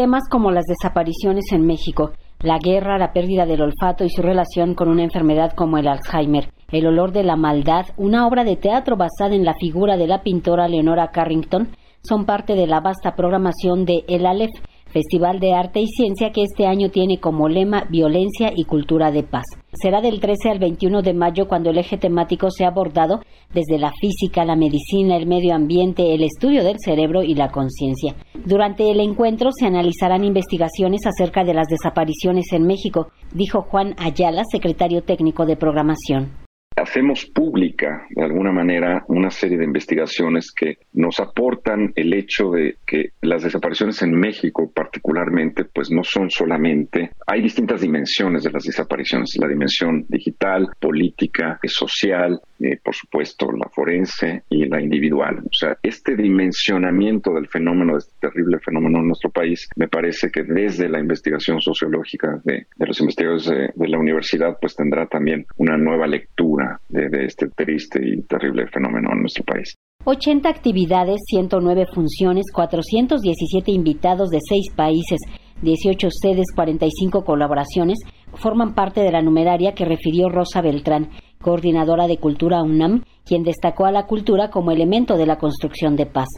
temas como las desapariciones en México, la guerra, la pérdida del olfato y su relación con una enfermedad como el Alzheimer. El olor de la maldad, una obra de teatro basada en la figura de la pintora Leonora Carrington, son parte de la vasta programación de El Aleph, Festival de Arte y Ciencia que este año tiene como lema Violencia y Cultura de Paz. Será del 13 al 21 de mayo cuando el eje temático sea abordado desde la física, la medicina, el medio ambiente, el estudio del cerebro y la conciencia. Durante el encuentro se analizarán investigaciones acerca de las desapariciones en México, dijo Juan Ayala, secretario técnico de programación hacemos pública de alguna manera una serie de investigaciones que nos aportan el hecho de que las desapariciones en México particularmente pues no son solamente hay distintas dimensiones de las desapariciones la dimensión digital política social eh, por supuesto la forense y la individual o sea este dimensionamiento del fenómeno de este terrible fenómeno en nuestro país me parece que desde la investigación sociológica de, los investigadores de la universidad pues tendrá también una nueva lectura de, este triste y terrible fenómeno en nuestro país. 80 actividades, 109 funciones, 417 invitados de 6 países, 18 sedes, 45 colaboraciones forman parte de la numeraria que refirió Rosa Beltrán, coordinadora de Cultura UNAM, quien destacó a la cultura como elemento de la construcción de paz.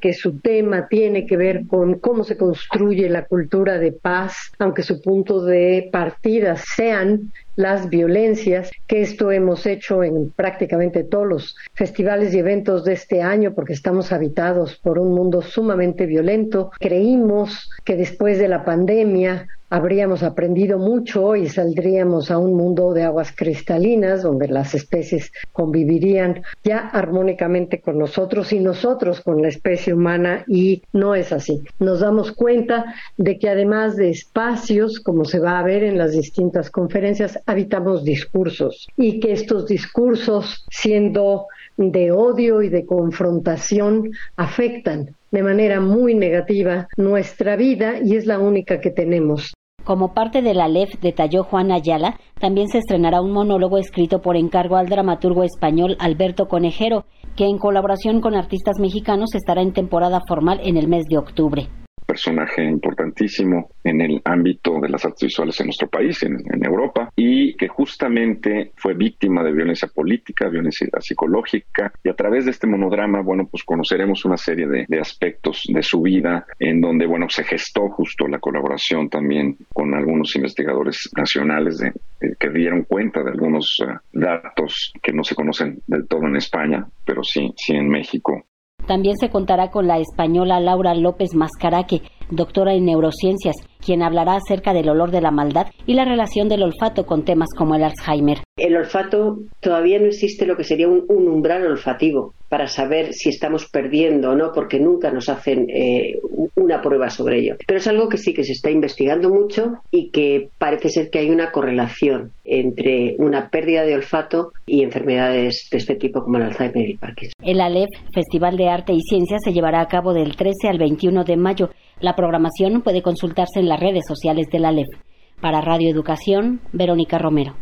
Que su tema tiene que ver con cómo se construye la cultura de paz, aunque su punto de partida sean las violencias, que esto hemos hecho en prácticamente todos los festivales y eventos de este año, porque estamos habitados por un mundo sumamente violento. Creímos que después de la pandemia habríamos aprendido mucho y saldríamos a un mundo de aguas cristalinas donde las especies convivirían ya armónicamente con nosotros y nosotros con la especie humana y no es así. Nos damos cuenta de que además de espacios, como se va a ver en las distintas conferencias, habitamos discursos y que estos discursos, siendo de odio y de confrontación, afectan de manera muy negativa nuestra vida y es la única que tenemos. Como parte de la LEF, detalló Juan Ayala, también se estrenará un monólogo escrito por encargo al dramaturgo español Alberto Conejero, que en colaboración con artistas mexicanos estará en temporada formal en el mes de octubre personaje importantísimo en el ámbito de las artes visuales en nuestro país, en, Europa, y que justamente fue víctima de violencia política, violencia psicológica, y a través de este monodrama, bueno, pues conoceremos una serie de, aspectos de su vida en donde, bueno, se gestó justo la colaboración también con algunos investigadores nacionales de, que dieron cuenta de algunos eh, datos que no se conocen del todo en España, pero sí, sí en México también se contará con la española Laura López Mascaraque, doctora en neurociencias, quien hablará acerca del olor de la maldad y la relación del olfato con temas como el Alzheimer. El olfato todavía no existe lo que sería un, umbral olfativo para saber si estamos perdiendo o no, porque nunca nos hacen eh, una prueba sobre ello. Pero es algo que sí que se está investigando mucho y que parece ser que hay una correlación entre una pérdida de olfato y enfermedades de este tipo como el Alzheimer y el Parkinson. El ALEF, Festival de Arte y Ciencia, se llevará a cabo del 13 al 21 de mayo. La programación puede consultarse en las redes sociales de la LEF. Para Radio Educación, Verónica Romero.